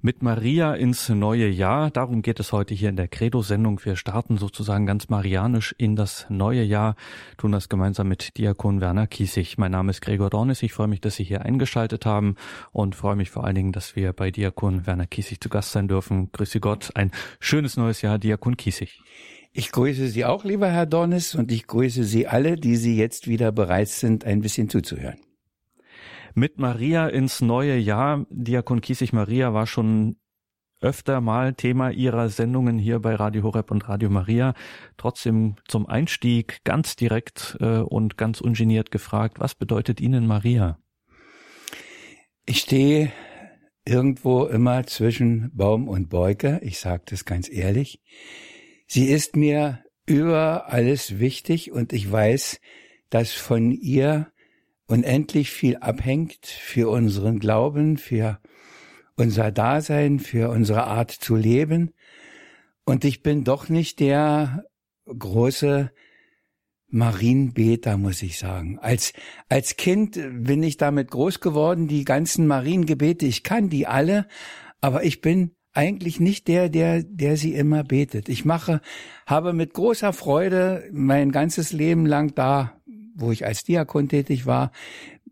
Mit Maria ins neue Jahr. Darum geht es heute hier in der Credo-Sendung. Wir starten sozusagen ganz marianisch in das neue Jahr, tun das gemeinsam mit Diakon Werner Kiesig. Mein Name ist Gregor Dornis. Ich freue mich, dass Sie hier eingeschaltet haben und freue mich vor allen Dingen, dass wir bei Diakon Werner Kiesig zu Gast sein dürfen. Grüße Gott. Ein schönes neues Jahr, Diakon Kiesig. Ich grüße Sie auch, lieber Herr Dornis, und ich grüße Sie alle, die Sie jetzt wieder bereit sind, ein bisschen zuzuhören mit Maria ins neue Jahr. Diakon Kiesig Maria war schon öfter mal Thema Ihrer Sendungen hier bei Radio Horeb und Radio Maria. Trotzdem zum Einstieg ganz direkt äh, und ganz ungeniert gefragt, was bedeutet Ihnen Maria? Ich stehe irgendwo immer zwischen Baum und Beuge. Ich sage das ganz ehrlich. Sie ist mir über alles wichtig und ich weiß, dass von ihr unendlich viel abhängt für unseren Glauben, für unser Dasein, für unsere Art zu leben. Und ich bin doch nicht der große Marienbeter, muss ich sagen. Als, als Kind bin ich damit groß geworden, die ganzen Mariengebete, ich kann die alle, aber ich bin eigentlich nicht der, der, der sie immer betet. Ich mache, habe mit großer Freude mein ganzes Leben lang da wo ich als Diakon tätig war,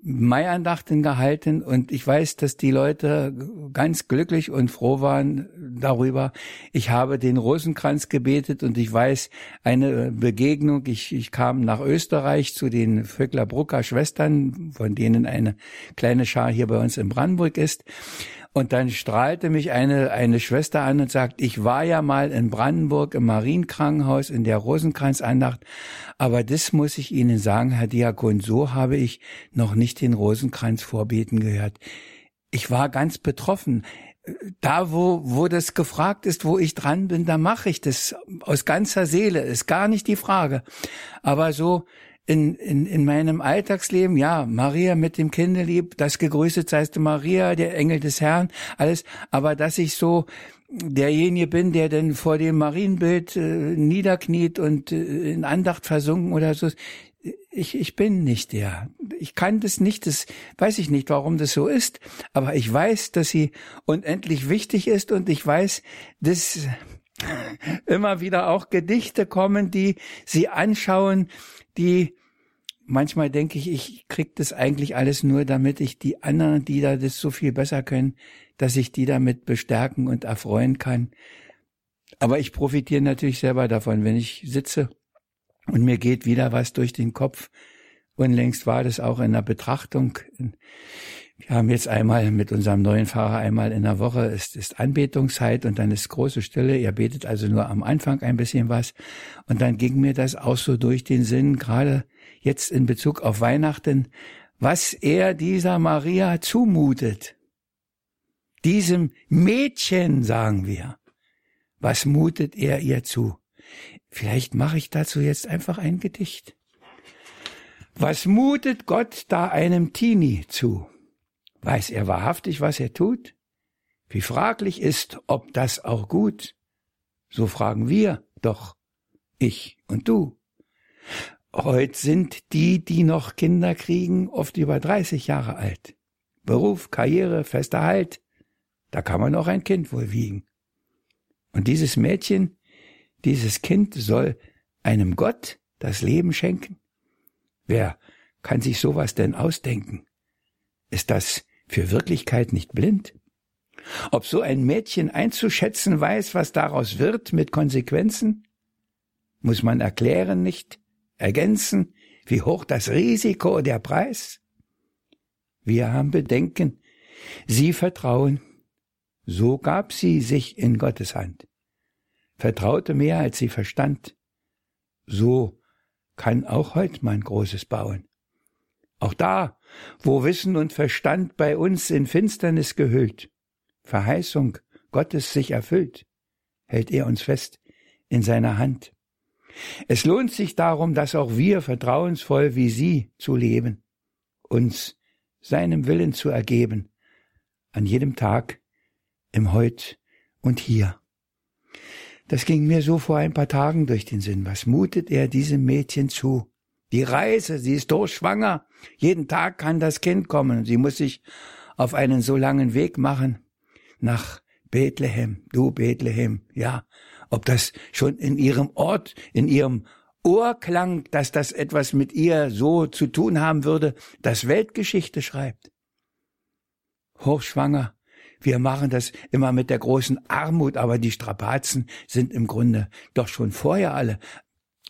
Maiandachten gehalten und ich weiß, dass die Leute ganz glücklich und froh waren darüber. Ich habe den Rosenkranz gebetet und ich weiß eine Begegnung. Ich, ich kam nach Österreich zu den Vöcklerbrucker Schwestern, von denen eine kleine Schar hier bei uns in Brandenburg ist. Und dann strahlte mich eine, eine Schwester an und sagt, ich war ja mal in Brandenburg im Marienkrankenhaus in der Rosenkranzandacht, aber das muss ich Ihnen sagen, Herr Diakon, so habe ich noch nicht den Rosenkranz vorbeten gehört. Ich war ganz betroffen. Da, wo, wo das gefragt ist, wo ich dran bin, da mache ich das aus ganzer Seele, ist gar nicht die Frage. Aber so, in, in, in meinem Alltagsleben, ja, Maria mit dem Kinderlieb, das gegrüßet seist du Maria, der Engel des Herrn, alles, aber dass ich so derjenige bin, der denn vor dem Marienbild äh, niederkniet und äh, in Andacht versunken oder so, ich, ich bin nicht der. Ich kann das nicht, das weiß ich nicht, warum das so ist, aber ich weiß, dass sie unendlich wichtig ist und ich weiß, dass immer wieder auch Gedichte kommen, die sie anschauen, die manchmal denke ich, ich krieg das eigentlich alles nur, damit ich die anderen, die da das so viel besser können, dass ich die damit bestärken und erfreuen kann. Aber ich profitiere natürlich selber davon, wenn ich sitze und mir geht wieder was durch den Kopf. Unlängst war das auch in der Betrachtung. Wir haben jetzt einmal mit unserem neuen Fahrer einmal in der Woche, es ist Anbetungszeit und dann ist große Stille. Er betet also nur am Anfang ein bisschen was. Und dann ging mir das auch so durch den Sinn, gerade jetzt in Bezug auf Weihnachten, was er dieser Maria zumutet. Diesem Mädchen, sagen wir. Was mutet er ihr zu? Vielleicht mache ich dazu jetzt einfach ein Gedicht. Was mutet Gott da einem Teenie zu? Weiß er wahrhaftig, was er tut? Wie fraglich ist, ob das auch gut? So fragen wir doch, ich und du. Heut sind die, die noch Kinder kriegen, oft über 30 Jahre alt. Beruf, Karriere, fester Halt, da kann man auch ein Kind wohl wiegen. Und dieses Mädchen, dieses Kind soll einem Gott das Leben schenken? Wer kann sich sowas denn ausdenken? Ist das für Wirklichkeit nicht blind? Ob so ein Mädchen einzuschätzen weiß, was daraus wird mit Konsequenzen? Muss man erklären nicht, ergänzen, wie hoch das Risiko, der Preis? Wir haben Bedenken, Sie vertrauen, so gab sie sich in Gottes Hand, vertraute mehr, als sie verstand, so kann auch heut man Großes bauen. Auch da, wo Wissen und Verstand bei uns in Finsternis gehüllt, Verheißung Gottes sich erfüllt, hält er uns fest in seiner Hand. Es lohnt sich darum, dass auch wir vertrauensvoll wie Sie zu leben, uns seinem Willen zu ergeben, an jedem Tag, im Heut und Hier. Das ging mir so vor ein paar Tagen durch den Sinn. Was mutet er diesem Mädchen zu? Die Reise, sie ist durchschwanger. Jeden Tag kann das Kind kommen. Sie muss sich auf einen so langen Weg machen nach Bethlehem, du Bethlehem, ja. Ob das schon in ihrem Ort, in ihrem Ohr klang, dass das etwas mit ihr so zu tun haben würde, das Weltgeschichte schreibt. Hochschwanger, wir machen das immer mit der großen Armut, aber die Strapazen sind im Grunde doch schon vorher alle.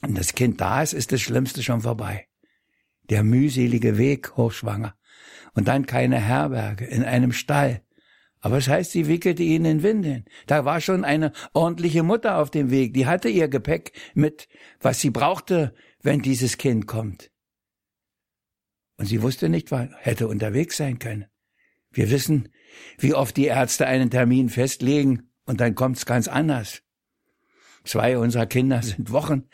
Und das Kind da ist, ist das Schlimmste schon vorbei. Der mühselige Weg, hochschwanger. Und dann keine Herberge, in einem Stall. Aber es das heißt, sie wickelte ihn in Windeln. Da war schon eine ordentliche Mutter auf dem Weg. Die hatte ihr Gepäck mit, was sie brauchte, wenn dieses Kind kommt. Und sie wusste nicht, was hätte unterwegs sein können. Wir wissen, wie oft die Ärzte einen Termin festlegen und dann kommt's ganz anders. Zwei unserer Kinder sind Wochen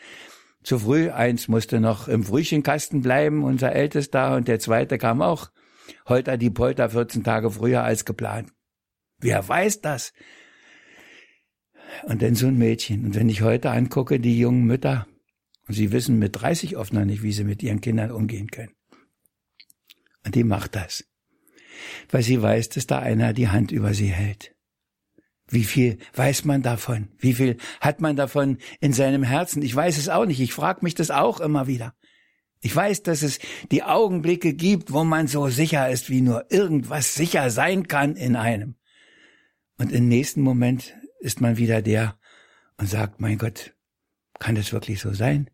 zu früh. Eins musste noch im Frühchenkasten bleiben, unser Ältester, und der zweite kam auch holter die Polter 14 Tage früher als geplant. Wer weiß das? Und dann so ein Mädchen. Und wenn ich heute angucke, die jungen Mütter, und sie wissen mit 30 oft noch nicht, wie sie mit ihren Kindern umgehen können. Und die macht das weil sie weiß, dass da einer die Hand über sie hält. Wie viel weiß man davon? Wie viel hat man davon in seinem Herzen? Ich weiß es auch nicht. Ich frage mich das auch immer wieder. Ich weiß, dass es die Augenblicke gibt, wo man so sicher ist, wie nur irgendwas sicher sein kann in einem. Und im nächsten Moment ist man wieder der und sagt, mein Gott, kann das wirklich so sein?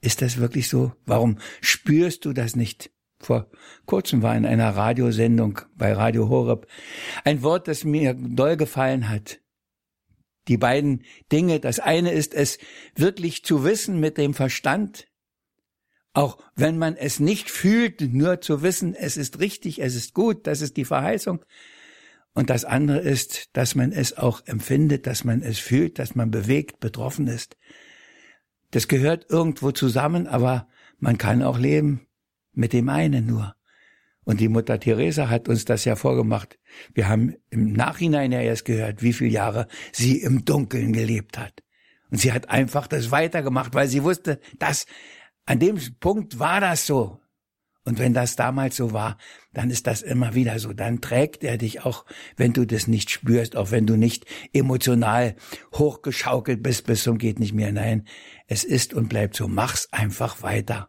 Ist das wirklich so? Warum spürst du das nicht? vor kurzem war in einer Radiosendung bei Radio Horeb ein Wort, das mir doll gefallen hat. Die beiden Dinge, das eine ist es wirklich zu wissen mit dem Verstand, auch wenn man es nicht fühlt, nur zu wissen, es ist richtig, es ist gut, das ist die Verheißung. Und das andere ist, dass man es auch empfindet, dass man es fühlt, dass man bewegt, betroffen ist. Das gehört irgendwo zusammen, aber man kann auch leben mit dem einen nur. Und die Mutter Teresa hat uns das ja vorgemacht. Wir haben im Nachhinein ja erst gehört, wie viele Jahre sie im Dunkeln gelebt hat. Und sie hat einfach das weitergemacht, weil sie wusste, dass an dem Punkt war das so. Und wenn das damals so war, dann ist das immer wieder so. Dann trägt er dich auch, wenn du das nicht spürst, auch wenn du nicht emotional hochgeschaukelt bist bis zum geht nicht mehr. Nein, es ist und bleibt so. Mach's einfach weiter.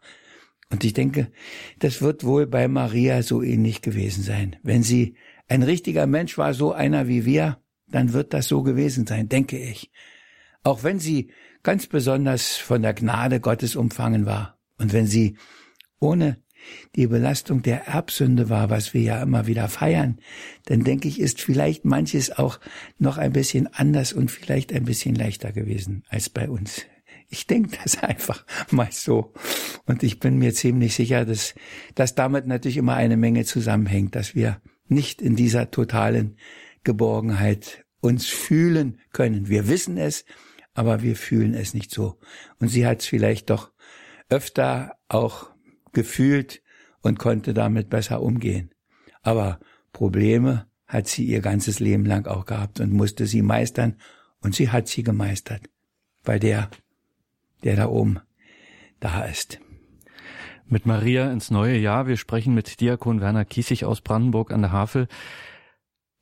Und ich denke, das wird wohl bei Maria so ähnlich gewesen sein. Wenn sie ein richtiger Mensch war, so einer wie wir, dann wird das so gewesen sein, denke ich. Auch wenn sie ganz besonders von der Gnade Gottes umfangen war und wenn sie ohne die Belastung der Erbsünde war, was wir ja immer wieder feiern, dann denke ich, ist vielleicht manches auch noch ein bisschen anders und vielleicht ein bisschen leichter gewesen als bei uns. Ich denke das einfach mal so. Und ich bin mir ziemlich sicher, dass, dass damit natürlich immer eine Menge zusammenhängt, dass wir nicht in dieser totalen Geborgenheit uns fühlen können. Wir wissen es, aber wir fühlen es nicht so. Und sie hat es vielleicht doch öfter auch gefühlt und konnte damit besser umgehen. Aber Probleme hat sie ihr ganzes Leben lang auch gehabt und musste sie meistern und sie hat sie gemeistert, weil der der da oben da ist. Mit Maria ins neue Jahr. Wir sprechen mit Diakon Werner Kiesig aus Brandenburg an der Havel.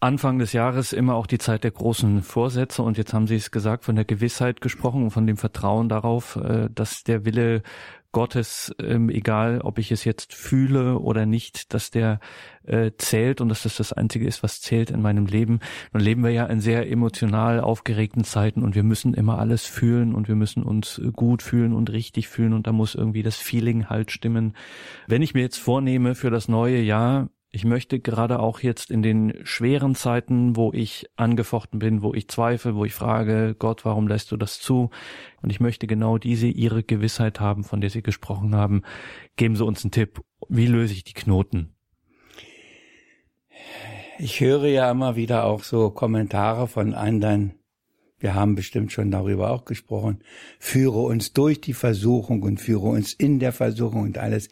Anfang des Jahres immer auch die Zeit der großen Vorsätze und jetzt haben Sie es gesagt, von der Gewissheit gesprochen und von dem Vertrauen darauf, äh, dass der Wille Gottes, ähm, egal ob ich es jetzt fühle oder nicht, dass der äh, zählt und dass das das Einzige ist, was zählt in meinem Leben. Nun leben wir ja in sehr emotional aufgeregten Zeiten und wir müssen immer alles fühlen und wir müssen uns gut fühlen und richtig fühlen und da muss irgendwie das Feeling halt stimmen. Wenn ich mir jetzt vornehme für das neue Jahr, ich möchte gerade auch jetzt in den schweren Zeiten, wo ich angefochten bin, wo ich zweifle, wo ich frage, Gott, warum lässt du das zu? Und ich möchte genau diese ihre Gewissheit haben, von der Sie gesprochen haben. Geben Sie uns einen Tipp. Wie löse ich die Knoten? Ich höre ja immer wieder auch so Kommentare von anderen. Wir haben bestimmt schon darüber auch gesprochen. Führe uns durch die Versuchung und führe uns in der Versuchung und alles.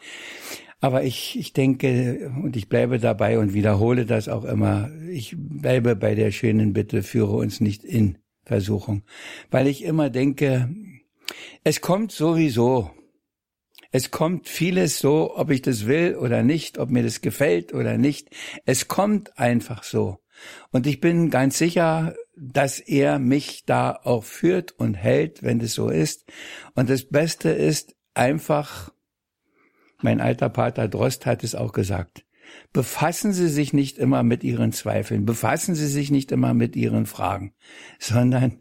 Aber ich, ich denke, und ich bleibe dabei und wiederhole das auch immer, ich bleibe bei der schönen Bitte, führe uns nicht in Versuchung. Weil ich immer denke, es kommt sowieso. Es kommt vieles so, ob ich das will oder nicht, ob mir das gefällt oder nicht. Es kommt einfach so. Und ich bin ganz sicher, dass er mich da auch führt und hält, wenn es so ist. Und das Beste ist einfach, mein alter Pater Drost hat es auch gesagt, befassen Sie sich nicht immer mit Ihren Zweifeln, befassen Sie sich nicht immer mit Ihren Fragen, sondern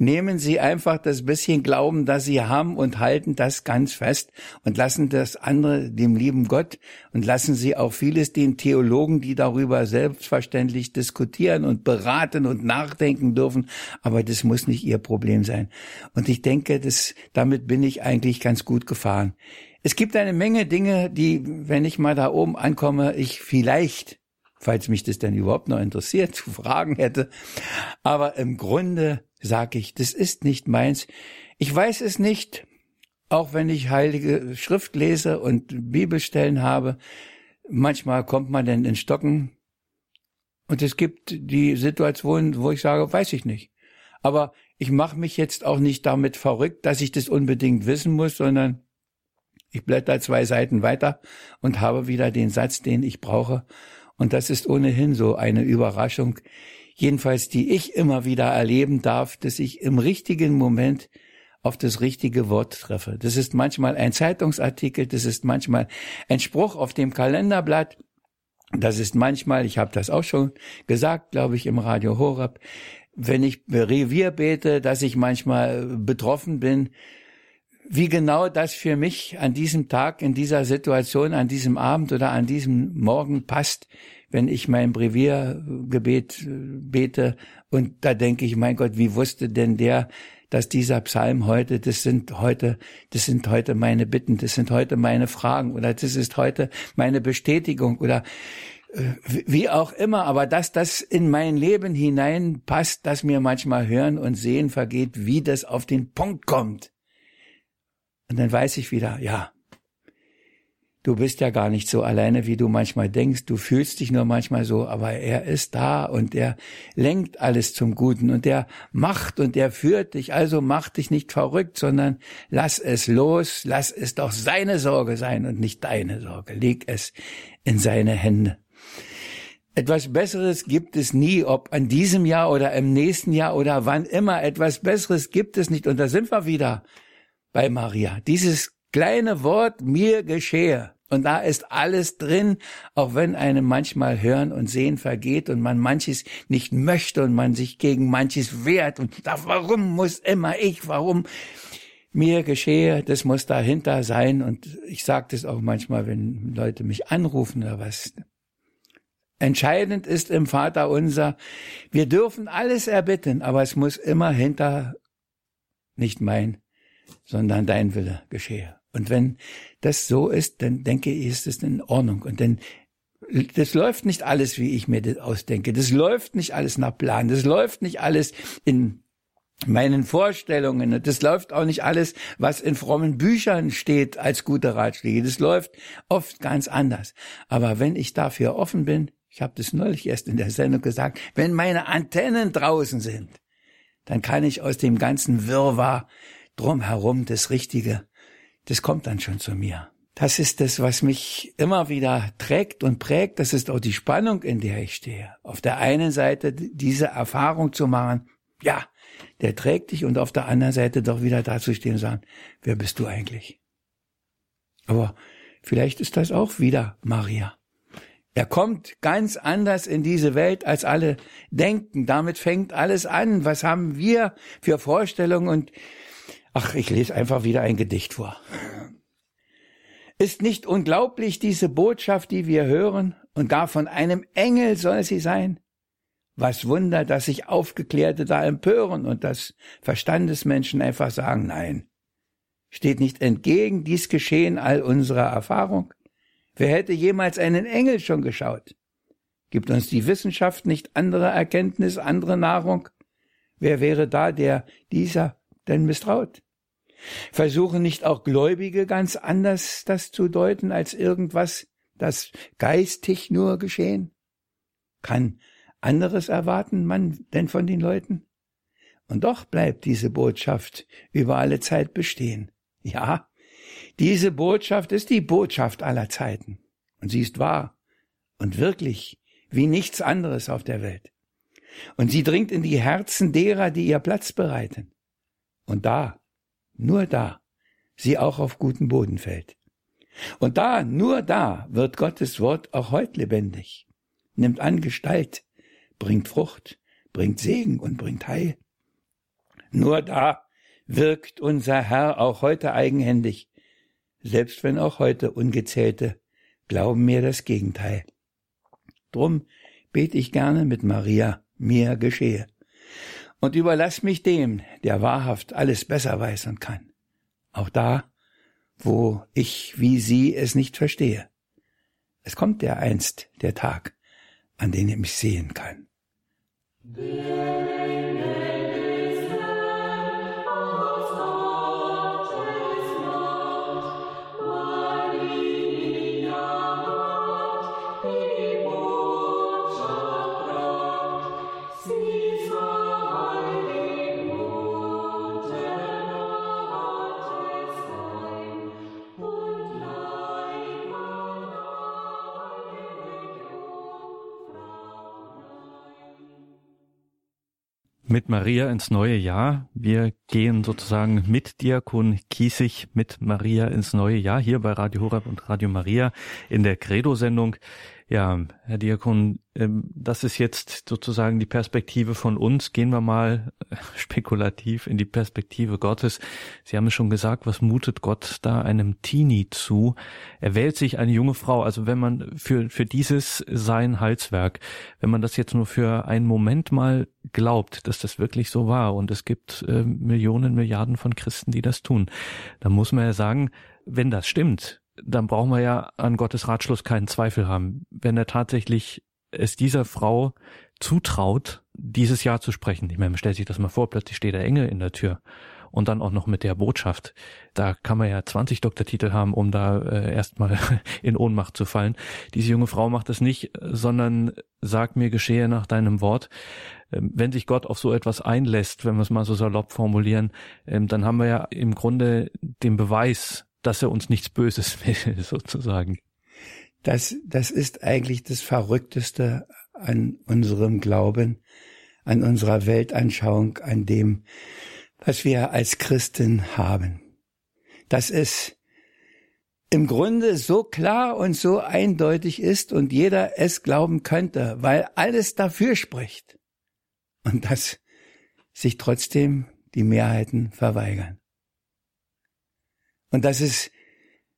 nehmen Sie einfach das bisschen Glauben, das Sie haben und halten das ganz fest und lassen das andere dem lieben Gott und lassen Sie auch vieles den Theologen, die darüber selbstverständlich diskutieren und beraten und nachdenken dürfen. Aber das muss nicht Ihr Problem sein. Und ich denke, das, damit bin ich eigentlich ganz gut gefahren. Es gibt eine Menge Dinge, die, wenn ich mal da oben ankomme, ich vielleicht falls mich das denn überhaupt noch interessiert, zu fragen hätte. Aber im Grunde sage ich, das ist nicht meins. Ich weiß es nicht, auch wenn ich heilige Schrift lese und Bibelstellen habe. Manchmal kommt man denn in Stocken. Und es gibt die Situation, wo ich sage, weiß ich nicht. Aber ich mache mich jetzt auch nicht damit verrückt, dass ich das unbedingt wissen muss, sondern ich blätter zwei Seiten weiter und habe wieder den Satz, den ich brauche. Und das ist ohnehin so eine Überraschung, jedenfalls die ich immer wieder erleben darf, dass ich im richtigen Moment auf das richtige Wort treffe. Das ist manchmal ein Zeitungsartikel, das ist manchmal ein Spruch auf dem Kalenderblatt, das ist manchmal, ich habe das auch schon gesagt, glaube ich, im Radio Horab, wenn ich Revier bete, dass ich manchmal betroffen bin, wie genau das für mich an diesem Tag, in dieser Situation, an diesem Abend oder an diesem Morgen passt, wenn ich mein Breviergebet äh, bete und da denke ich, mein Gott, wie wusste denn der, dass dieser Psalm heute, das sind heute, das sind heute meine Bitten, das sind heute meine Fragen oder das ist heute meine Bestätigung oder äh, wie auch immer, aber dass das in mein Leben hineinpasst, dass mir manchmal Hören und Sehen vergeht, wie das auf den Punkt kommt. Und dann weiß ich wieder, ja, du bist ja gar nicht so alleine, wie du manchmal denkst. Du fühlst dich nur manchmal so, aber er ist da und er lenkt alles zum Guten und er macht und er führt dich. Also mach dich nicht verrückt, sondern lass es los. Lass es doch seine Sorge sein und nicht deine Sorge. Leg es in seine Hände. Etwas Besseres gibt es nie, ob an diesem Jahr oder im nächsten Jahr oder wann immer. Etwas Besseres gibt es nicht. Und da sind wir wieder bei Maria. Dieses kleine Wort mir geschehe. Und da ist alles drin, auch wenn einem manchmal Hören und Sehen vergeht und man manches nicht möchte und man sich gegen manches wehrt und sagt, warum muss immer ich, warum mir geschehe, das muss dahinter sein. Und ich sage das auch manchmal, wenn Leute mich anrufen oder was. Entscheidend ist im Vater unser, wir dürfen alles erbitten, aber es muss immer hinter nicht mein, sondern dein Wille geschehe. Und wenn das so ist, dann denke ich, ist es in Ordnung. Und dann, das läuft nicht alles, wie ich mir das ausdenke. Das läuft nicht alles nach Plan. Das läuft nicht alles in meinen Vorstellungen. Das läuft auch nicht alles, was in frommen Büchern steht als gute Ratschläge. Das läuft oft ganz anders. Aber wenn ich dafür offen bin, ich habe das neulich erst in der Sendung gesagt, wenn meine Antennen draußen sind, dann kann ich aus dem ganzen Wirrwarr drumherum das Richtige das kommt dann schon zu mir. Das ist das, was mich immer wieder trägt und prägt. Das ist auch die Spannung, in der ich stehe. Auf der einen Seite diese Erfahrung zu machen, ja, der trägt dich und auf der anderen Seite doch wieder dazustehen und sagen, wer bist du eigentlich? Aber vielleicht ist das auch wieder Maria. Er kommt ganz anders in diese Welt, als alle denken. Damit fängt alles an. Was haben wir für Vorstellungen und Ach, ich lese einfach wieder ein Gedicht vor. Ist nicht unglaublich diese Botschaft, die wir hören, und gar von einem Engel soll sie sein? Was Wunder, dass sich Aufgeklärte da empören und dass Verstandesmenschen einfach sagen, nein. Steht nicht entgegen dies Geschehen all unserer Erfahrung? Wer hätte jemals einen Engel schon geschaut? Gibt uns die Wissenschaft nicht andere Erkenntnis, andere Nahrung? Wer wäre da, der dieser denn misstraut? Versuchen nicht auch Gläubige ganz anders das zu deuten als irgendwas, das geistig nur geschehen? Kann anderes erwarten man denn von den Leuten? Und doch bleibt diese Botschaft über alle Zeit bestehen. Ja, diese Botschaft ist die Botschaft aller Zeiten. Und sie ist wahr und wirklich wie nichts anderes auf der Welt. Und sie dringt in die Herzen derer, die ihr Platz bereiten. Und da, nur da, sie auch auf guten Boden fällt. Und da, nur da, wird Gottes Wort auch heute lebendig, nimmt an Gestalt, bringt Frucht, bringt Segen und bringt Heil. Nur da wirkt unser Herr auch heute eigenhändig, selbst wenn auch heute Ungezählte glauben mir das Gegenteil. Drum bete ich gerne mit Maria, mir geschehe. Und überlass mich dem, der wahrhaft alles besser weiß und kann. Auch da, wo ich wie sie es nicht verstehe. Es kommt der einst, der Tag, an den ich mich sehen kann. Mit Maria ins neue Jahr. Wir gehen sozusagen mit Diakon Kiesig mit Maria ins neue Jahr hier bei Radio Horab und Radio Maria in der Credo-Sendung. Ja, Herr Diakon, ähm, das ist jetzt sozusagen die Perspektive von uns. Gehen wir mal äh, spekulativ in die Perspektive Gottes. Sie haben es schon gesagt, was mutet Gott da einem Teenie zu? Er wählt sich eine junge Frau. Also wenn man für, für dieses sein Halswerk, wenn man das jetzt nur für einen Moment mal glaubt, dass das wirklich so war und es gibt äh, Millionen, Milliarden von Christen, die das tun, dann muss man ja sagen, wenn das stimmt, dann brauchen wir ja an Gottes Ratschluss keinen Zweifel haben. Wenn er tatsächlich es dieser Frau zutraut, dieses Jahr zu sprechen. Ich meine, man stellt sich das mal vor, plötzlich steht der Engel in der Tür und dann auch noch mit der Botschaft. Da kann man ja 20 Doktortitel haben, um da äh, erstmal in Ohnmacht zu fallen. Diese junge Frau macht das nicht, sondern sagt mir geschehe nach deinem Wort. Ähm, wenn sich Gott auf so etwas einlässt, wenn wir es mal so salopp formulieren, ähm, dann haben wir ja im Grunde den Beweis, dass er uns nichts Böses will, sozusagen. Das, das ist eigentlich das Verrückteste an unserem Glauben, an unserer Weltanschauung, an dem, was wir als Christen haben. Dass es im Grunde so klar und so eindeutig ist und jeder es glauben könnte, weil alles dafür spricht. Und dass sich trotzdem die Mehrheiten verweigern. Und dass es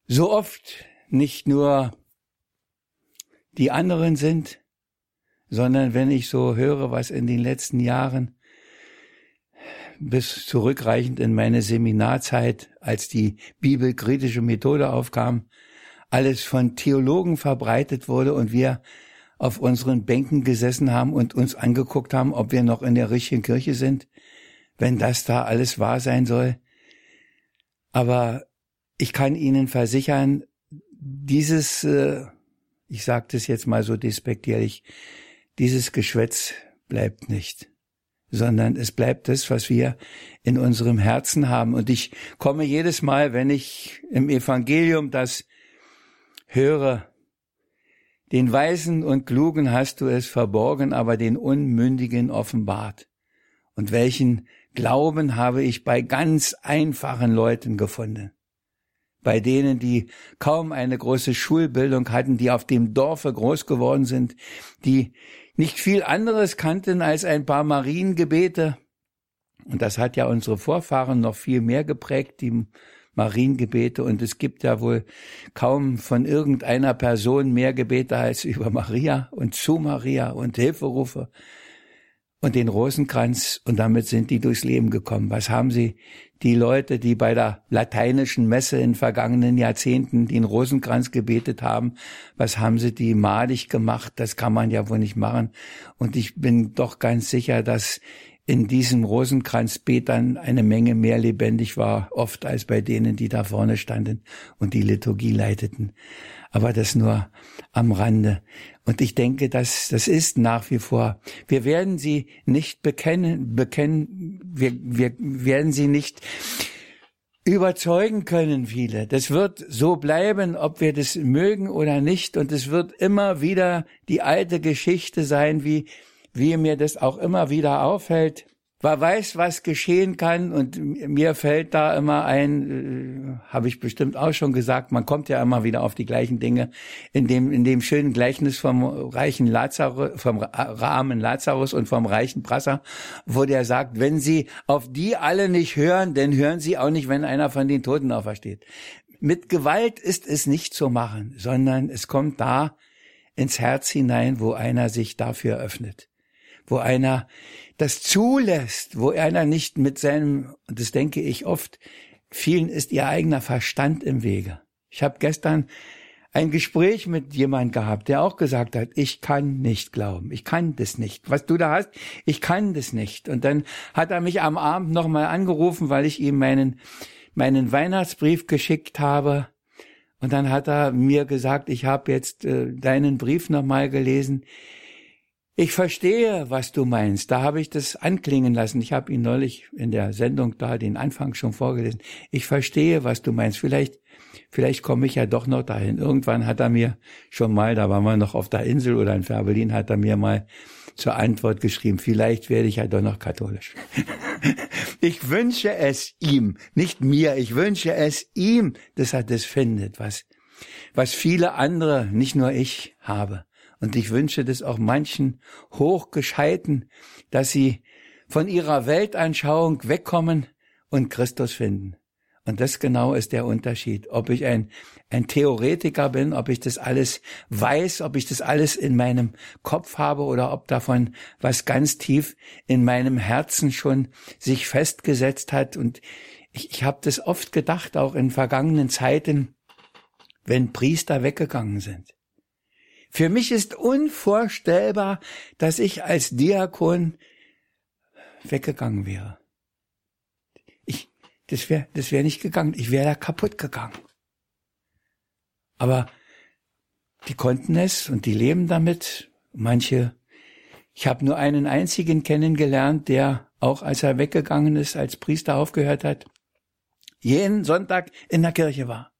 so oft nicht nur die anderen sind, sondern wenn ich so höre, was in den letzten Jahren bis zurückreichend in meine Seminarzeit, als die bibelkritische Methode aufkam, alles von Theologen verbreitet wurde und wir auf unseren Bänken gesessen haben und uns angeguckt haben, ob wir noch in der richtigen Kirche sind, wenn das da alles wahr sein soll. Aber ich kann Ihnen versichern, dieses, äh, ich sage das jetzt mal so despektierlich, dieses Geschwätz bleibt nicht, sondern es bleibt das, was wir in unserem Herzen haben. Und ich komme jedes Mal, wenn ich im Evangelium das höre, den Weisen und Klugen hast du es verborgen, aber den Unmündigen offenbart. Und welchen Glauben habe ich bei ganz einfachen Leuten gefunden bei denen, die kaum eine große Schulbildung hatten, die auf dem Dorfe groß geworden sind, die nicht viel anderes kannten als ein paar Mariengebete. Und das hat ja unsere Vorfahren noch viel mehr geprägt, die Mariengebete. Und es gibt ja wohl kaum von irgendeiner Person mehr Gebete als über Maria und zu Maria und Hilferufe und den Rosenkranz und damit sind die durchs Leben gekommen. Was haben sie die Leute, die bei der lateinischen Messe in vergangenen Jahrzehnten den Rosenkranz gebetet haben, was haben sie die malig gemacht? Das kann man ja wohl nicht machen. Und ich bin doch ganz sicher, dass in diesen Rosenkranzbetern eine Menge mehr lebendig war, oft als bei denen, die da vorne standen und die Liturgie leiteten. Aber das nur am Rande. Und ich denke, dass das ist nach wie vor. Wir werden sie nicht bekennen, bekennen, wir, wir werden sie nicht überzeugen können, viele. Das wird so bleiben, ob wir das mögen oder nicht. Und es wird immer wieder die alte Geschichte sein, wie wie mir das auch immer wieder auffällt, Wer weiß, was geschehen kann. Und mir fällt da immer ein, äh, habe ich bestimmt auch schon gesagt, man kommt ja immer wieder auf die gleichen Dinge. In dem in dem schönen Gleichnis vom reichen Lazarus, vom armen Lazarus und vom reichen Prasser, wo der sagt, wenn Sie auf die alle nicht hören, dann hören Sie auch nicht, wenn einer von den Toten aufersteht. Mit Gewalt ist es nicht zu machen, sondern es kommt da ins Herz hinein, wo einer sich dafür öffnet, wo einer das zulässt, wo einer nicht mit seinem, und das denke ich oft, vielen ist ihr eigener Verstand im Wege. Ich habe gestern ein Gespräch mit jemand gehabt, der auch gesagt hat, ich kann nicht glauben, ich kann das nicht. Was du da hast, ich kann das nicht. Und dann hat er mich am Abend nochmal angerufen, weil ich ihm meinen, meinen Weihnachtsbrief geschickt habe. Und dann hat er mir gesagt, ich habe jetzt äh, deinen Brief nochmal gelesen. Ich verstehe, was du meinst. Da habe ich das anklingen lassen. Ich habe ihn neulich in der Sendung da den Anfang schon vorgelesen. Ich verstehe, was du meinst. Vielleicht, vielleicht komme ich ja doch noch dahin. Irgendwann hat er mir schon mal, da waren wir noch auf der Insel oder in Färbelin, hat er mir mal zur Antwort geschrieben, vielleicht werde ich ja doch noch katholisch. ich wünsche es ihm, nicht mir, ich wünsche es ihm, dass er das findet, was, was viele andere, nicht nur ich, habe. Und ich wünsche das auch manchen Hochgescheiten, dass sie von ihrer Weltanschauung wegkommen und Christus finden. Und das genau ist der Unterschied. Ob ich ein, ein Theoretiker bin, ob ich das alles weiß, ob ich das alles in meinem Kopf habe oder ob davon was ganz tief in meinem Herzen schon sich festgesetzt hat. Und ich, ich habe das oft gedacht, auch in vergangenen Zeiten, wenn Priester weggegangen sind. Für mich ist unvorstellbar, dass ich als Diakon weggegangen wäre. Ich, das wäre, das wäre nicht gegangen. Ich wäre da kaputt gegangen. Aber die konnten es und die leben damit. Manche, ich habe nur einen einzigen kennengelernt, der auch als er weggegangen ist, als Priester aufgehört hat, jeden Sonntag in der Kirche war.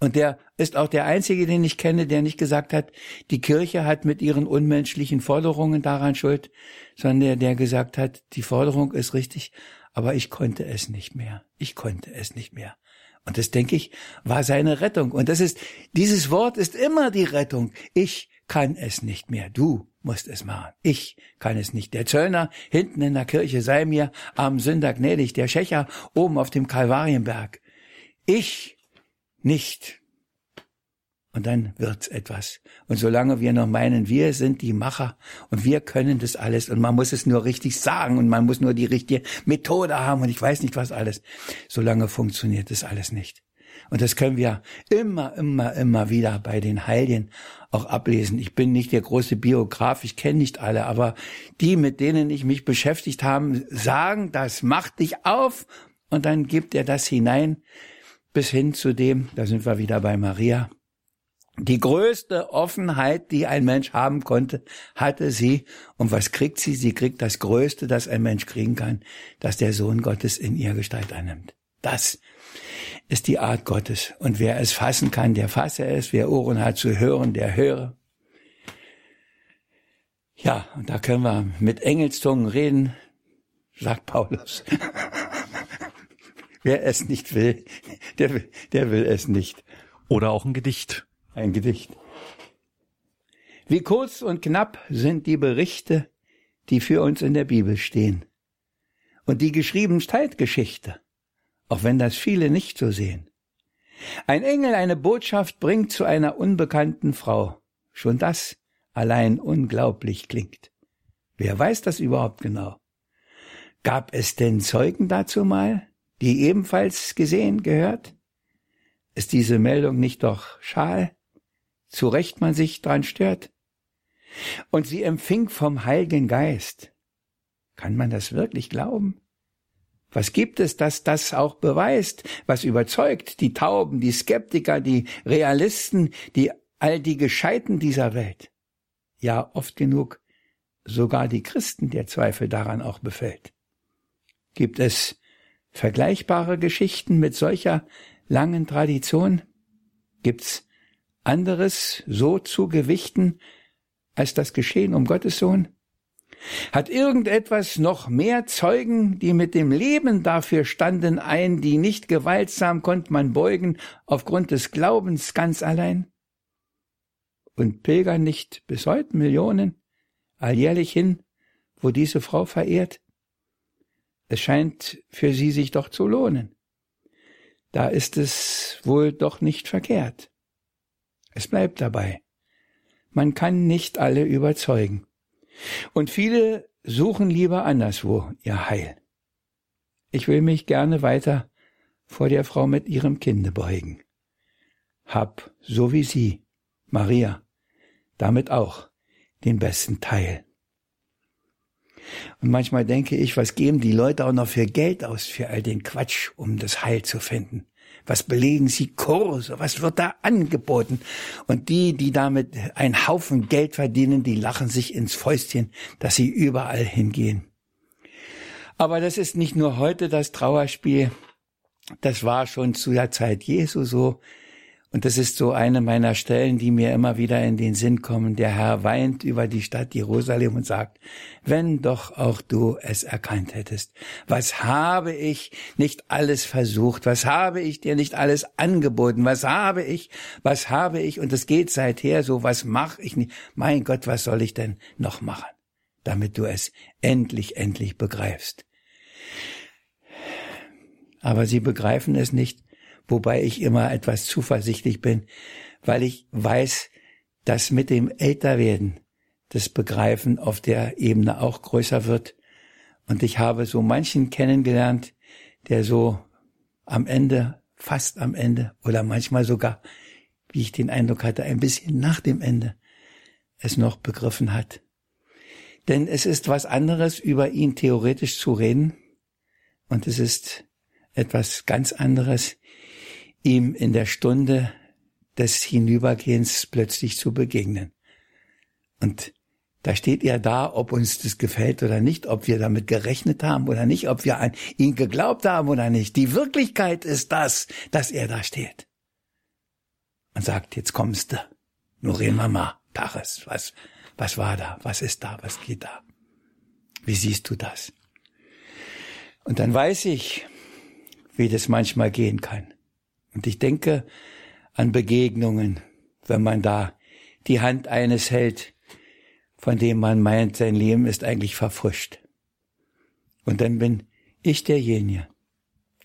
Und der ist auch der einzige, den ich kenne, der nicht gesagt hat, die Kirche hat mit ihren unmenschlichen Forderungen daran Schuld, sondern der, der gesagt hat, die Forderung ist richtig, aber ich konnte es nicht mehr. Ich konnte es nicht mehr. Und das, denke ich, war seine Rettung. Und das ist, dieses Wort ist immer die Rettung. Ich kann es nicht mehr. Du musst es machen. Ich kann es nicht. Der Zöllner hinten in der Kirche sei mir am Sünder gnädig. Der Schächer oben auf dem Kalvarienberg. Ich nicht. Und dann wird's etwas. Und solange wir noch meinen, wir sind die Macher und wir können das alles und man muss es nur richtig sagen und man muss nur die richtige Methode haben und ich weiß nicht was alles, solange funktioniert das alles nicht. Und das können wir immer, immer, immer wieder bei den Heiligen auch ablesen. Ich bin nicht der große Biograf, ich kenne nicht alle, aber die, mit denen ich mich beschäftigt habe, sagen, das macht dich auf und dann gibt er das hinein bis hin zu dem, da sind wir wieder bei Maria, die größte Offenheit, die ein Mensch haben konnte, hatte sie. Und was kriegt sie? Sie kriegt das Größte, das ein Mensch kriegen kann, dass der Sohn Gottes in ihr Gestalt annimmt. Das ist die Art Gottes. Und wer es fassen kann, der fasse es. Wer Ohren hat zu hören, der höre. Ja, und da können wir mit Engelszungen reden, sagt Paulus. Wer es nicht will, der, will, der will es nicht. Oder auch ein Gedicht. Ein Gedicht. Wie kurz und knapp sind die Berichte, die für uns in der Bibel stehen. Und die geschrieben Zeitgeschichte, auch wenn das viele nicht so sehen. Ein Engel eine Botschaft bringt zu einer unbekannten Frau. Schon das allein unglaublich klingt. Wer weiß das überhaupt genau? Gab es denn Zeugen dazu mal? Die ebenfalls gesehen gehört? Ist diese Meldung nicht doch schal? Zu Recht man sich dran stört? Und sie empfing vom Heiligen Geist. Kann man das wirklich glauben? Was gibt es, das das auch beweist, was überzeugt die Tauben, die Skeptiker, die Realisten, die all die Gescheiten dieser Welt? Ja, oft genug sogar die Christen der Zweifel daran auch befällt. Gibt es vergleichbare Geschichten mit solcher langen Tradition? Gibt's anderes so zu gewichten, als das Geschehen um Gottes Sohn? Hat irgendetwas noch mehr Zeugen, die mit dem Leben dafür standen, ein, die nicht gewaltsam konnte man beugen, aufgrund des Glaubens ganz allein? Und pilgern nicht bis heute Millionen alljährlich hin, wo diese Frau verehrt? Es scheint für sie sich doch zu lohnen. Da ist es wohl doch nicht verkehrt. Es bleibt dabei. Man kann nicht alle überzeugen. Und viele suchen lieber anderswo ihr Heil. Ich will mich gerne weiter vor der Frau mit ihrem Kinde beugen. Hab, so wie sie, Maria, damit auch den besten Teil. Und manchmal denke ich, was geben die Leute auch noch für Geld aus für all den Quatsch, um das Heil zu finden? Was belegen sie Kurse? Was wird da angeboten? Und die, die damit einen Haufen Geld verdienen, die lachen sich ins Fäustchen, dass sie überall hingehen. Aber das ist nicht nur heute das Trauerspiel. Das war schon zu der Zeit Jesu so. Und das ist so eine meiner Stellen, die mir immer wieder in den Sinn kommen. Der Herr weint über die Stadt Jerusalem und sagt, wenn doch auch du es erkannt hättest. Was habe ich nicht alles versucht? Was habe ich dir nicht alles angeboten? Was habe ich? Was habe ich? Und es geht seither so, was mache ich nicht? Mein Gott, was soll ich denn noch machen? Damit du es endlich, endlich begreifst. Aber sie begreifen es nicht wobei ich immer etwas zuversichtlich bin, weil ich weiß, dass mit dem Älterwerden das Begreifen auf der Ebene auch größer wird. Und ich habe so manchen kennengelernt, der so am Ende, fast am Ende oder manchmal sogar, wie ich den Eindruck hatte, ein bisschen nach dem Ende es noch begriffen hat. Denn es ist was anderes, über ihn theoretisch zu reden, und es ist etwas ganz anderes, ihm in der Stunde des Hinübergehens plötzlich zu begegnen. Und da steht er da, ob uns das gefällt oder nicht, ob wir damit gerechnet haben oder nicht, ob wir an ihn geglaubt haben oder nicht. Die Wirklichkeit ist das, dass er da steht. Und sagt, jetzt kommst du. Nur reden wir mal. Taches, was, was war da? Was ist da? Was geht da? Wie siehst du das? Und dann weiß ich, wie das manchmal gehen kann. Und ich denke an Begegnungen, wenn man da die Hand eines hält, von dem man meint, sein Leben ist eigentlich verfrischt. Und dann bin ich derjenige,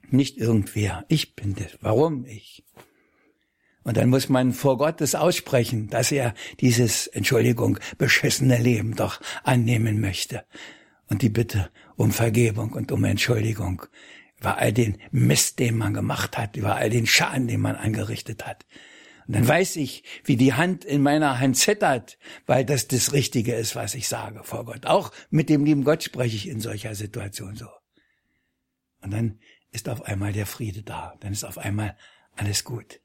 nicht irgendwer. Ich bin das. Warum ich? Und dann muss man vor Gott das aussprechen, dass er dieses, Entschuldigung, beschissene Leben doch annehmen möchte. Und die Bitte um Vergebung und um Entschuldigung über all den Mist, den man gemacht hat, über all den Schaden, den man angerichtet hat. Und dann weiß ich, wie die Hand in meiner Hand zittert, weil das das Richtige ist, was ich sage vor Gott. Auch mit dem lieben Gott spreche ich in solcher Situation so. Und dann ist auf einmal der Friede da. Dann ist auf einmal alles gut.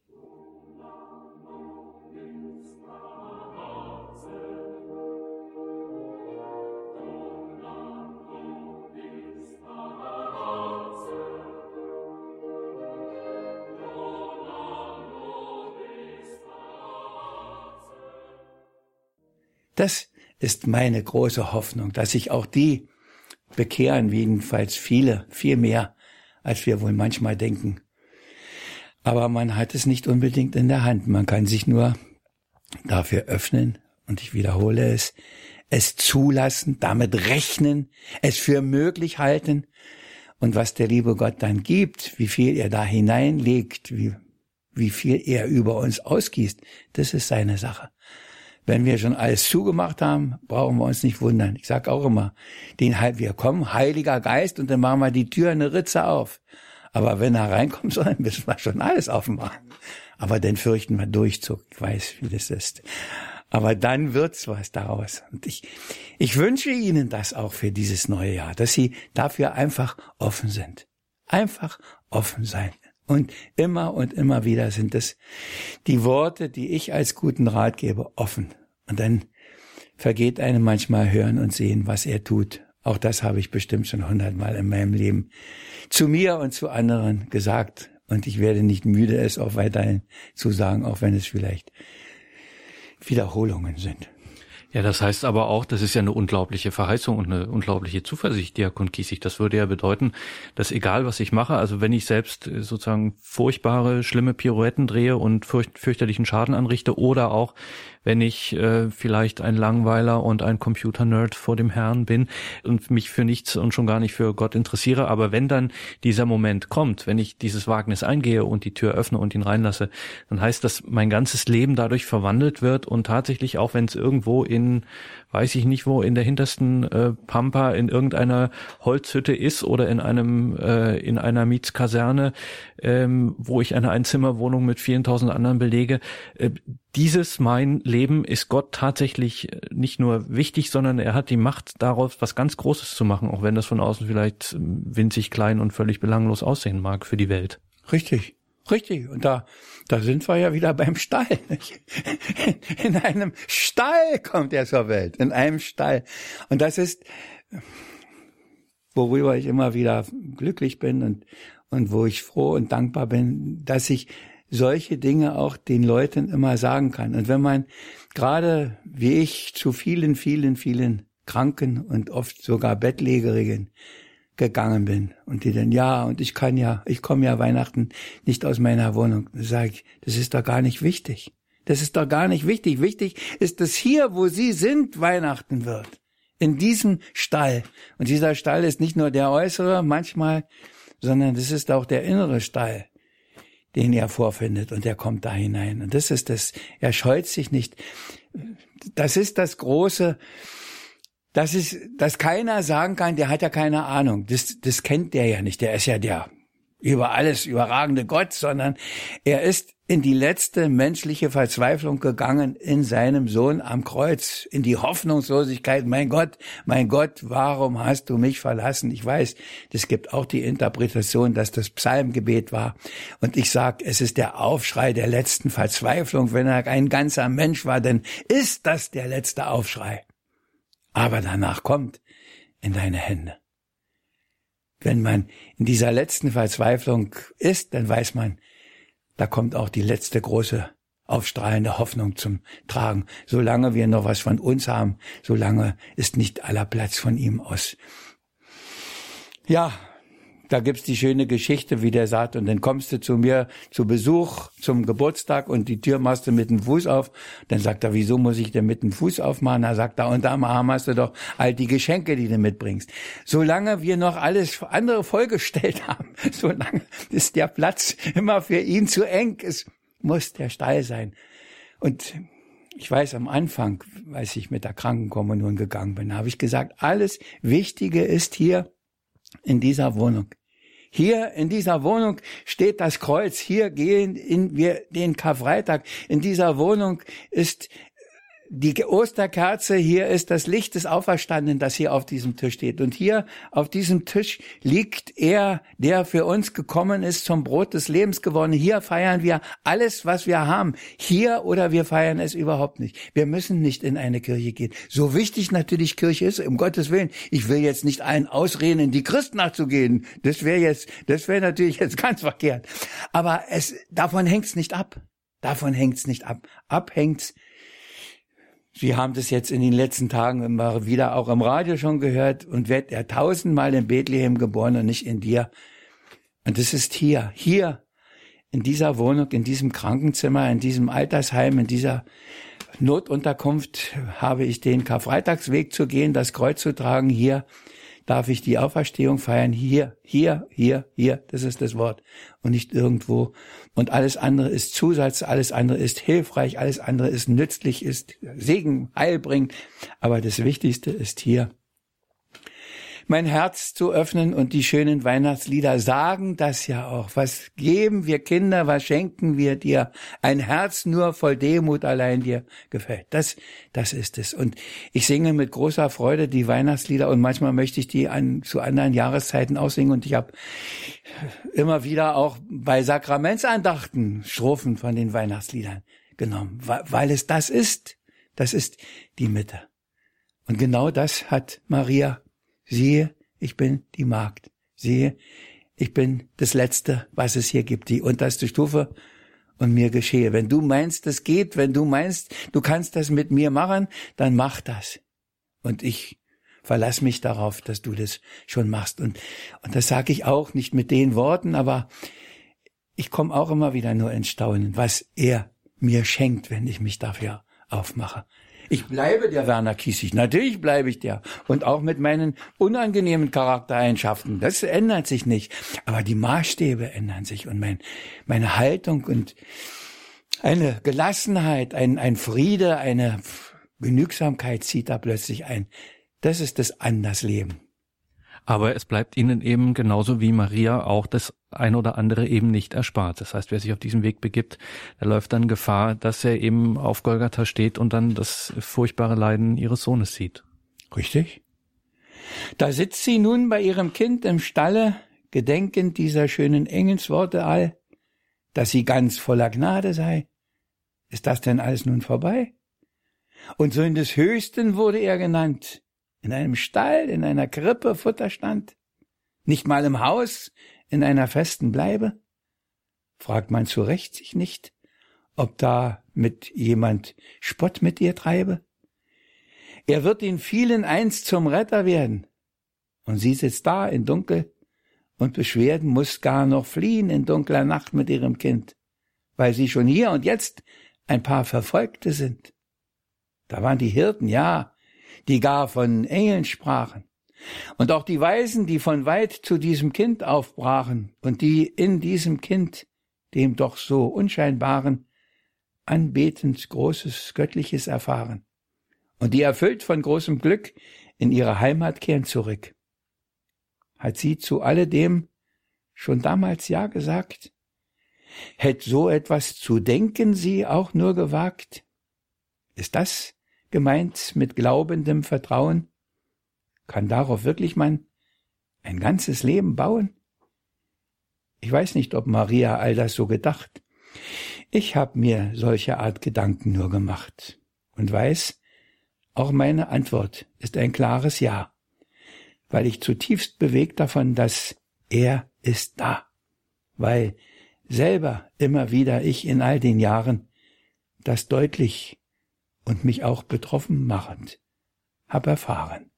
Das ist meine große Hoffnung, dass sich auch die bekehren, jedenfalls viele, viel mehr, als wir wohl manchmal denken. Aber man hat es nicht unbedingt in der Hand. Man kann sich nur dafür öffnen, und ich wiederhole es, es zulassen, damit rechnen, es für möglich halten. Und was der liebe Gott dann gibt, wie viel er da hineinlegt, wie, wie viel er über uns ausgießt, das ist seine Sache. Wenn wir schon alles zugemacht haben, brauchen wir uns nicht wundern. Ich sage auch immer, den halt wir kommen, Heiliger Geist, und dann machen wir die Tür eine Ritze auf. Aber wenn er reinkommt, soll, dann müssen wir schon alles aufmachen. Aber dann fürchten wir Durchzug. Ich weiß, wie das ist. Aber dann wird's was daraus. Und ich, ich wünsche Ihnen das auch für dieses neue Jahr, dass Sie dafür einfach offen sind. Einfach offen sein. Und immer und immer wieder sind es die Worte, die ich als guten Rat gebe, offen. Und dann vergeht einem manchmal hören und sehen, was er tut. Auch das habe ich bestimmt schon hundertmal in meinem Leben zu mir und zu anderen gesagt. Und ich werde nicht müde, es auch weiterhin zu sagen, auch wenn es vielleicht Wiederholungen sind. Ja, das heißt aber auch, das ist ja eine unglaubliche Verheißung und eine unglaubliche Zuversicht, Diakon Kiesig. Das würde ja bedeuten, dass egal was ich mache, also wenn ich selbst äh, sozusagen furchtbare, schlimme Pirouetten drehe und fürcht, fürchterlichen Schaden anrichte oder auch wenn ich äh, vielleicht ein Langweiler und ein Computer-Nerd vor dem Herrn bin und mich für nichts und schon gar nicht für Gott interessiere. Aber wenn dann dieser Moment kommt, wenn ich dieses Wagnis eingehe und die Tür öffne und ihn reinlasse, dann heißt das, mein ganzes Leben dadurch verwandelt wird und tatsächlich, auch wenn es irgendwo in, weiß ich nicht wo, in der hintersten äh, Pampa in irgendeiner Holzhütte ist oder in einem, äh, in einer Mietskaserne, ähm, wo ich eine Einzimmerwohnung mit vielen tausend anderen belege, äh, dieses mein Leben ist Gott tatsächlich äh, nicht nur wichtig, sondern er hat die Macht daraus, was ganz Großes zu machen, auch wenn das von außen vielleicht ähm, winzig klein und völlig belanglos aussehen mag für die Welt. Richtig, richtig. Und da, da sind wir ja wieder beim Stall. In einem Stall kommt er zur Welt, in einem Stall. Und das ist, worüber ich immer wieder glücklich bin und, und wo ich froh und dankbar bin, dass ich solche Dinge auch den Leuten immer sagen kann. Und wenn man gerade wie ich zu vielen, vielen, vielen Kranken und oft sogar Bettlägerigen gegangen bin und die dann, ja, und ich kann ja, ich komme ja Weihnachten nicht aus meiner Wohnung, dann sage ich, das ist doch gar nicht wichtig. Das ist doch gar nicht wichtig. Wichtig ist, dass hier, wo Sie sind, Weihnachten wird. In diesem Stall. Und dieser Stall ist nicht nur der äußere manchmal, sondern das ist auch der innere Stall den er vorfindet und er kommt da hinein. Und das ist das, er scheut sich nicht. Das ist das große, das ist, dass keiner sagen kann, der hat ja keine Ahnung. Das, das kennt der ja nicht. Der ist ja der über alles überragende Gott, sondern er ist in die letzte menschliche Verzweiflung gegangen in seinem Sohn am Kreuz, in die Hoffnungslosigkeit. Mein Gott, mein Gott, warum hast du mich verlassen? Ich weiß, es gibt auch die Interpretation, dass das Psalmgebet war. Und ich sag, es ist der Aufschrei der letzten Verzweiflung. Wenn er ein ganzer Mensch war, dann ist das der letzte Aufschrei. Aber danach kommt in deine Hände. Wenn man in dieser letzten Verzweiflung ist, dann weiß man, da kommt auch die letzte große aufstrahlende Hoffnung zum Tragen. Solange wir noch was von uns haben, solange ist nicht aller Platz von ihm aus. Ja, da gibt's die schöne Geschichte, wie der sagt, und dann kommst du zu mir zu Besuch zum Geburtstag und die Tür machst du mit dem Fuß auf. Dann sagt er, wieso muss ich denn mit dem Fuß aufmachen? Da sagt er, und am Arm hast du doch all die Geschenke, die du mitbringst. Solange wir noch alles andere vollgestellt haben, solange ist der Platz immer für ihn zu eng. Es muss der Stall sein. Und ich weiß am Anfang, als ich mit der Krankenkommunion gegangen bin, habe ich gesagt, alles Wichtige ist hier, in dieser Wohnung. Hier in dieser Wohnung steht das Kreuz. Hier gehen wir den Karfreitag. In dieser Wohnung ist die Osterkerze, hier ist das Licht des Auferstandenen, das hier auf diesem Tisch steht. Und hier auf diesem Tisch liegt er, der für uns gekommen ist, zum Brot des Lebens geworden. Hier feiern wir alles, was wir haben. Hier oder wir feiern es überhaupt nicht. Wir müssen nicht in eine Kirche gehen. So wichtig natürlich Kirche ist, um Gottes Willen. Ich will jetzt nicht allen ausreden, in die Christen nachzugehen. Das wäre jetzt, das wäre natürlich jetzt ganz verkehrt. Aber es, davon hängt's nicht ab. Davon hängt's nicht ab. Abhängt's Sie haben das jetzt in den letzten Tagen immer wieder auch im Radio schon gehört und wird er tausendmal in Bethlehem geboren und nicht in dir. Und das ist hier, hier, in dieser Wohnung, in diesem Krankenzimmer, in diesem Altersheim, in dieser Notunterkunft habe ich den Karfreitagsweg zu gehen, das Kreuz zu tragen. Hier darf ich die Auferstehung feiern. Hier, hier, hier, hier. Das ist das Wort. Und nicht irgendwo. Und alles andere ist Zusatz, alles andere ist hilfreich, alles andere ist nützlich, ist Segen, Heil bringt. Aber das Wichtigste ist hier mein Herz zu öffnen und die schönen Weihnachtslieder sagen das ja auch. Was geben wir Kinder, was schenken wir dir? Ein Herz nur voll Demut allein dir gefällt. Das, das ist es. Und ich singe mit großer Freude die Weihnachtslieder und manchmal möchte ich die an, zu anderen Jahreszeiten aussingen und ich habe immer wieder auch bei Sakramentsandachten Strophen von den Weihnachtsliedern genommen, weil es das ist. Das ist die Mitte. Und genau das hat Maria siehe, ich bin die Magd. Siehe, ich bin das Letzte, was es hier gibt, die unterste Stufe. und mir geschehe. Wenn du meinst, es geht, wenn du meinst, du kannst das mit mir machen, dann mach das. Und ich verlass mich darauf, dass du das schon machst. Und, und das sage ich auch nicht mit den Worten, aber ich komme auch immer wieder nur ins Staunen, was er mir schenkt, wenn ich mich dafür aufmache. Ich bleibe der Werner Kiesig. Natürlich bleibe ich der. Und auch mit meinen unangenehmen Charaktereigenschaften. Das ändert sich nicht. Aber die Maßstäbe ändern sich und mein, meine Haltung und eine Gelassenheit, ein, ein Friede, eine Genügsamkeit zieht da plötzlich ein. Das ist das Andersleben. Aber es bleibt ihnen eben genauso wie Maria auch das ein oder andere eben nicht erspart. Das heißt, wer sich auf diesen Weg begibt, der läuft dann Gefahr, dass er eben auf Golgatha steht und dann das furchtbare Leiden ihres Sohnes sieht. Richtig. Da sitzt sie nun bei ihrem Kind im Stalle, gedenkend dieser schönen Engelsworte all, dass sie ganz voller Gnade sei. Ist das denn alles nun vorbei? Und so in des Höchsten wurde er genannt, in einem Stall, in einer Krippe Futter stand, nicht mal im Haus, in einer festen Bleibe? Fragt man zu Recht sich nicht, ob da mit jemand Spott mit ihr treibe? Er wird in vielen einst zum Retter werden, und sie sitzt da in Dunkel und Beschwerden muss gar noch fliehen in dunkler Nacht mit ihrem Kind, weil sie schon hier und jetzt ein paar Verfolgte sind. Da waren die Hirten, ja, die gar von Engeln sprachen. Und auch die Weisen, die von weit zu diesem Kind aufbrachen und die in diesem Kind, dem doch so unscheinbaren, anbetend Großes Göttliches erfahren. Und die erfüllt von großem Glück in ihre Heimat kehren zurück. Hat sie zu alledem schon damals Ja gesagt? Hätt so etwas zu denken sie auch nur gewagt? Ist das gemeint mit glaubendem Vertrauen? Kann darauf wirklich man ein ganzes Leben bauen? Ich weiß nicht, ob Maria all das so gedacht. Ich habe mir solche Art Gedanken nur gemacht und weiß, auch meine Antwort ist ein klares Ja, weil ich zutiefst bewegt davon, dass er ist da, weil selber immer wieder ich in all den Jahren das deutlich und mich auch betroffen machend, hab erfahren.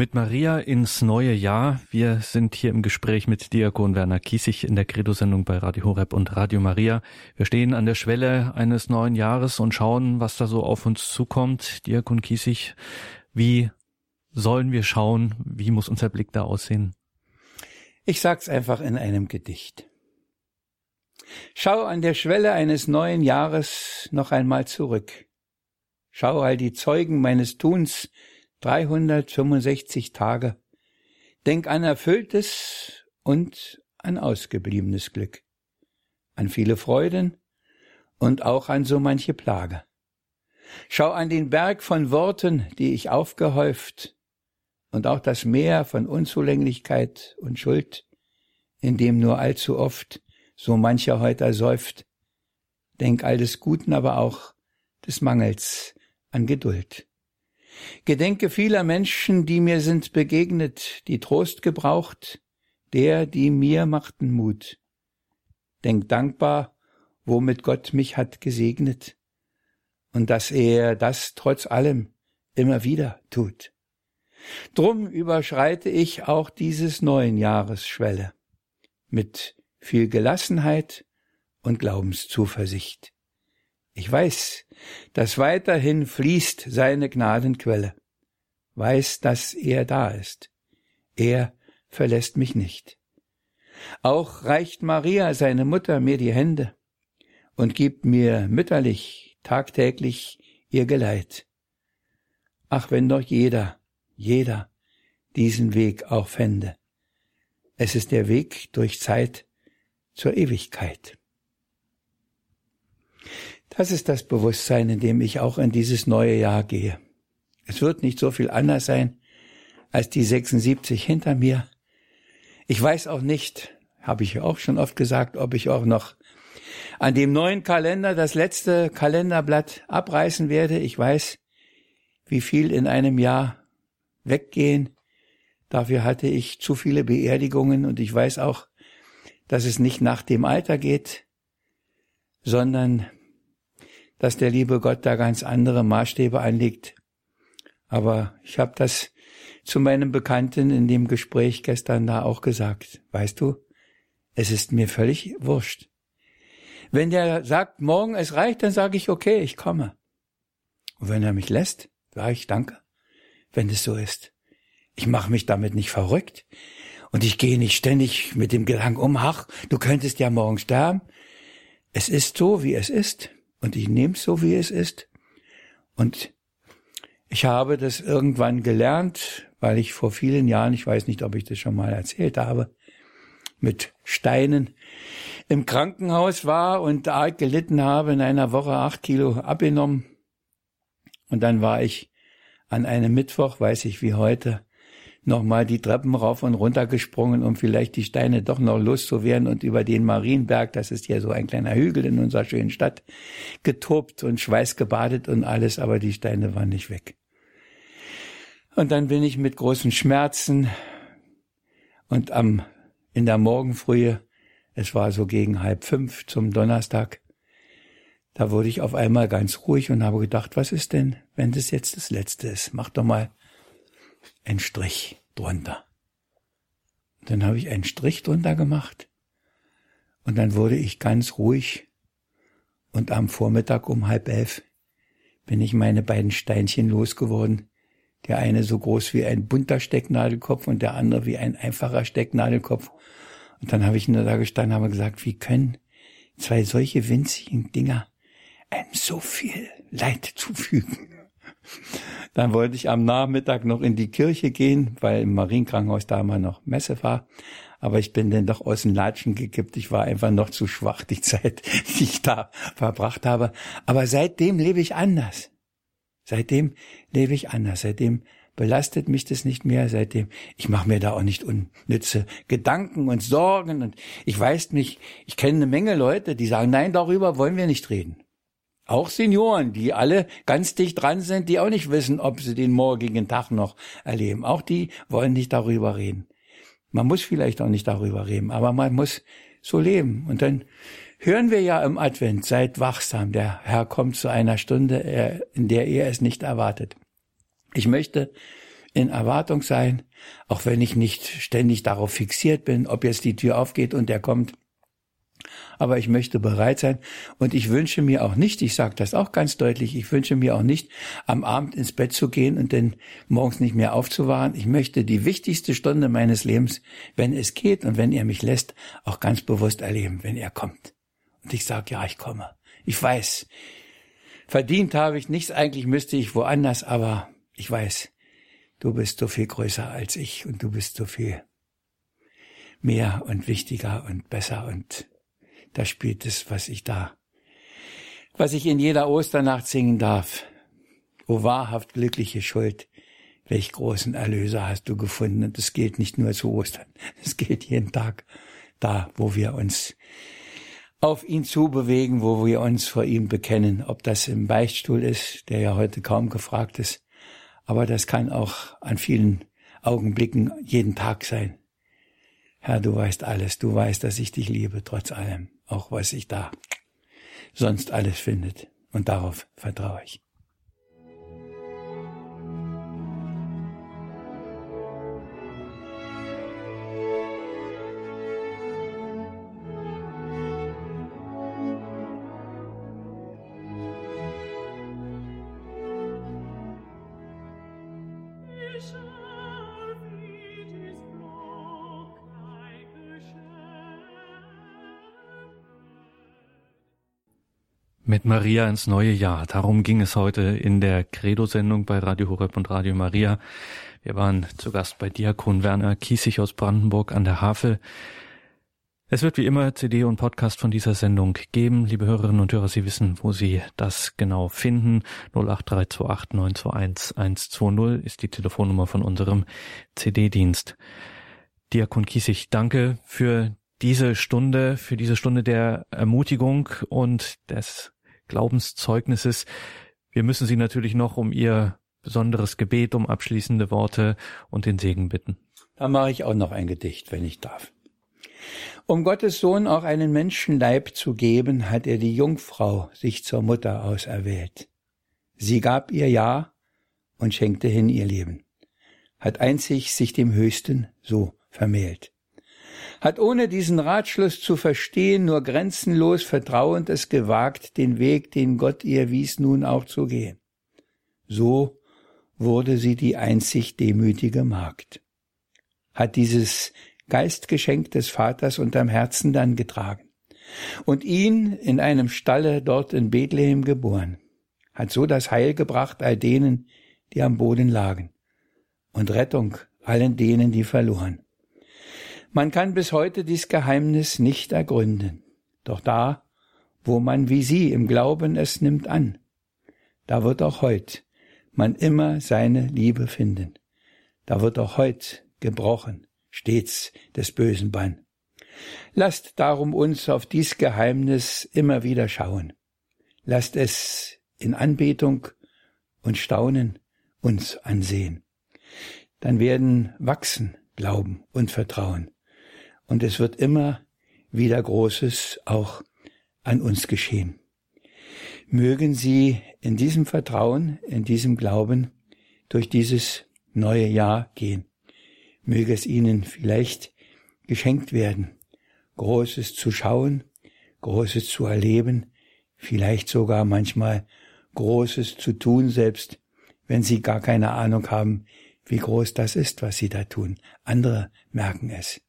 Mit Maria ins neue Jahr. Wir sind hier im Gespräch mit Diakon Werner Kiesig in der Credo-Sendung bei Radio Horeb und Radio Maria. Wir stehen an der Schwelle eines neuen Jahres und schauen, was da so auf uns zukommt. Diakon Kiesig, wie sollen wir schauen? Wie muss unser Blick da aussehen? Ich sag's einfach in einem Gedicht. Schau an der Schwelle eines neuen Jahres noch einmal zurück. Schau all die Zeugen meines Tuns, 365 Tage. Denk an erfülltes und an ausgebliebenes Glück, an viele Freuden und auch an so manche Plage. Schau an den Berg von Worten, die ich aufgehäuft, und auch das Meer von Unzulänglichkeit und Schuld, in dem nur allzu oft so mancher heute ersäuft. Denk all des Guten, aber auch des Mangels an Geduld. Gedenke vieler Menschen, die mir sind begegnet, die Trost gebraucht, der, die mir machten Mut. Denk dankbar, womit Gott mich hat gesegnet und dass er das trotz allem immer wieder tut. Drum überschreite ich auch dieses neuen Jahres Schwelle mit viel Gelassenheit und Glaubenszuversicht. Ich weiß, dass weiterhin fließt seine Gnadenquelle, weiß, dass er da ist. Er verlässt mich nicht. Auch reicht Maria, seine Mutter, mir die Hände und gibt mir mütterlich tagtäglich ihr Geleit. Ach, wenn doch jeder, jeder diesen Weg auch fände. Es ist der Weg durch Zeit zur Ewigkeit. Das ist das Bewusstsein, in dem ich auch in dieses neue Jahr gehe. Es wird nicht so viel anders sein als die 76 hinter mir. Ich weiß auch nicht, habe ich auch schon oft gesagt, ob ich auch noch an dem neuen Kalender das letzte Kalenderblatt abreißen werde. Ich weiß, wie viel in einem Jahr weggehen. Dafür hatte ich zu viele Beerdigungen und ich weiß auch, dass es nicht nach dem Alter geht, sondern dass der liebe Gott da ganz andere Maßstäbe anlegt. Aber ich habe das zu meinem Bekannten in dem Gespräch gestern da auch gesagt. Weißt du, es ist mir völlig wurscht. Wenn der sagt, morgen es reicht, dann sage ich, okay, ich komme. Und wenn er mich lässt, sage ich danke, wenn es so ist. Ich mache mich damit nicht verrückt. Und ich gehe nicht ständig mit dem Gedanken um, ach, du könntest ja morgen sterben. Es ist so, wie es ist. Und ich nehme es so, wie es ist. Und ich habe das irgendwann gelernt, weil ich vor vielen Jahren, ich weiß nicht, ob ich das schon mal erzählt habe, mit Steinen im Krankenhaus war und arg gelitten habe, in einer Woche acht Kilo abgenommen. Und dann war ich an einem Mittwoch, weiß ich wie heute, nochmal die Treppen rauf und runter gesprungen, um vielleicht die Steine doch noch loszuwerden und über den Marienberg, das ist ja so ein kleiner Hügel in unserer schönen Stadt, getobt und schweißgebadet und alles, aber die Steine waren nicht weg. Und dann bin ich mit großen Schmerzen und am, in der Morgenfrühe, es war so gegen halb fünf zum Donnerstag, da wurde ich auf einmal ganz ruhig und habe gedacht, was ist denn, wenn das jetzt das Letzte ist? Mach doch mal einen Strich drunter. Dann habe ich einen Strich drunter gemacht und dann wurde ich ganz ruhig und am Vormittag um halb elf bin ich meine beiden Steinchen losgeworden der eine so groß wie ein bunter Stecknadelkopf und der andere wie ein einfacher Stecknadelkopf. Und dann habe ich nur da gestanden habe gesagt, wie können zwei solche winzigen Dinger einem so viel Leid zufügen? Dann wollte ich am Nachmittag noch in die Kirche gehen, weil im Marienkrankenhaus da mal noch Messe war. Aber ich bin dann doch aus den Latschen gekippt. Ich war einfach noch zu schwach, die Zeit, die ich da verbracht habe. Aber seitdem lebe ich anders. Seitdem lebe ich anders. Seitdem belastet mich das nicht mehr. Seitdem, ich mache mir da auch nicht unnütze Gedanken und Sorgen. Und ich weiß nicht, ich kenne eine Menge Leute, die sagen, nein, darüber wollen wir nicht reden. Auch Senioren, die alle ganz dicht dran sind, die auch nicht wissen, ob sie den morgigen Tag noch erleben. Auch die wollen nicht darüber reden. Man muss vielleicht auch nicht darüber reden, aber man muss so leben. Und dann hören wir ja im Advent, seid wachsam, der Herr kommt zu einer Stunde, in der ihr es nicht erwartet. Ich möchte in Erwartung sein, auch wenn ich nicht ständig darauf fixiert bin, ob jetzt die Tür aufgeht und er kommt aber ich möchte bereit sein und ich wünsche mir auch nicht, ich sage das auch ganz deutlich, ich wünsche mir auch nicht, am Abend ins Bett zu gehen und dann morgens nicht mehr aufzuwahren. Ich möchte die wichtigste Stunde meines Lebens, wenn es geht und wenn er mich lässt, auch ganz bewusst erleben, wenn er kommt. Und ich sage, ja, ich komme. Ich weiß, verdient habe ich nichts, eigentlich müsste ich woanders, aber ich weiß, du bist so viel größer als ich und du bist so viel mehr und wichtiger und besser und da spielt es, was ich da, was ich in jeder Osternacht singen darf. O wahrhaft glückliche Schuld, welch großen Erlöser hast du gefunden. Und das gilt nicht nur zu Ostern, es gilt jeden Tag da, wo wir uns auf ihn zubewegen, wo wir uns vor ihm bekennen, ob das im Beichtstuhl ist, der ja heute kaum gefragt ist, aber das kann auch an vielen Augenblicken jeden Tag sein. Herr, du weißt alles, du weißt, dass ich dich liebe, trotz allem auch was sich da sonst alles findet. Und darauf vertraue ich. Mit Maria ins neue Jahr. Darum ging es heute in der Credo-Sendung bei Radio Horeb und Radio Maria. Wir waren zu Gast bei Diakon Werner Kiesig aus Brandenburg an der Havel. Es wird wie immer CD und Podcast von dieser Sendung geben. Liebe Hörerinnen und Hörer, Sie wissen, wo Sie das genau finden. 08328 921 120 ist die Telefonnummer von unserem CD-Dienst. Diakon Kiesig, danke für diese Stunde, für diese Stunde der Ermutigung und des Glaubenszeugnisses. Wir müssen Sie natürlich noch um Ihr besonderes Gebet, um abschließende Worte und den Segen bitten. Da mache ich auch noch ein Gedicht, wenn ich darf. Um Gottes Sohn auch einen Menschenleib zu geben, hat er die Jungfrau sich zur Mutter auserwählt. Sie gab ihr Ja und schenkte hin ihr Leben, hat einzig sich dem Höchsten so vermählt, hat ohne diesen Ratschluss zu verstehen nur grenzenlos vertrauend es gewagt, den Weg, den Gott ihr wies, nun auch zu gehen. So wurde sie die einzig demütige Magd, hat dieses Geistgeschenk des Vaters unterm Herzen dann getragen und ihn in einem Stalle dort in Bethlehem geboren, hat so das Heil gebracht all denen, die am Boden lagen und Rettung allen denen, die verloren. Man kann bis heute dies Geheimnis nicht ergründen, doch da, wo man wie sie im Glauben es nimmt an, da wird auch heut man immer seine Liebe finden. Da wird auch heut gebrochen stets des bösen Bann. Lasst darum uns auf dies Geheimnis immer wieder schauen. Lasst es in Anbetung und Staunen uns ansehen. Dann werden wachsen Glauben und Vertrauen. Und es wird immer wieder Großes auch an uns geschehen. Mögen Sie in diesem Vertrauen, in diesem Glauben durch dieses neue Jahr gehen möge es ihnen vielleicht geschenkt werden, Großes zu schauen, Großes zu erleben, vielleicht sogar manchmal Großes zu tun, selbst wenn sie gar keine Ahnung haben, wie groß das ist, was sie da tun. Andere merken es.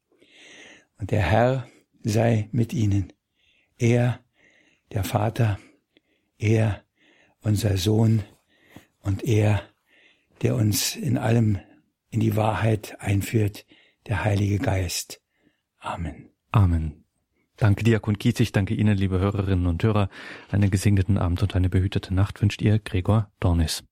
Und der Herr sei mit ihnen. Er, der Vater, er, unser Sohn und er, der uns in allem in die Wahrheit einführt, der Heilige Geist. Amen. Amen. Danke Diakon Kiezig, danke Ihnen, liebe Hörerinnen und Hörer. Einen gesegneten Abend und eine behütete Nacht wünscht ihr Gregor Dornis.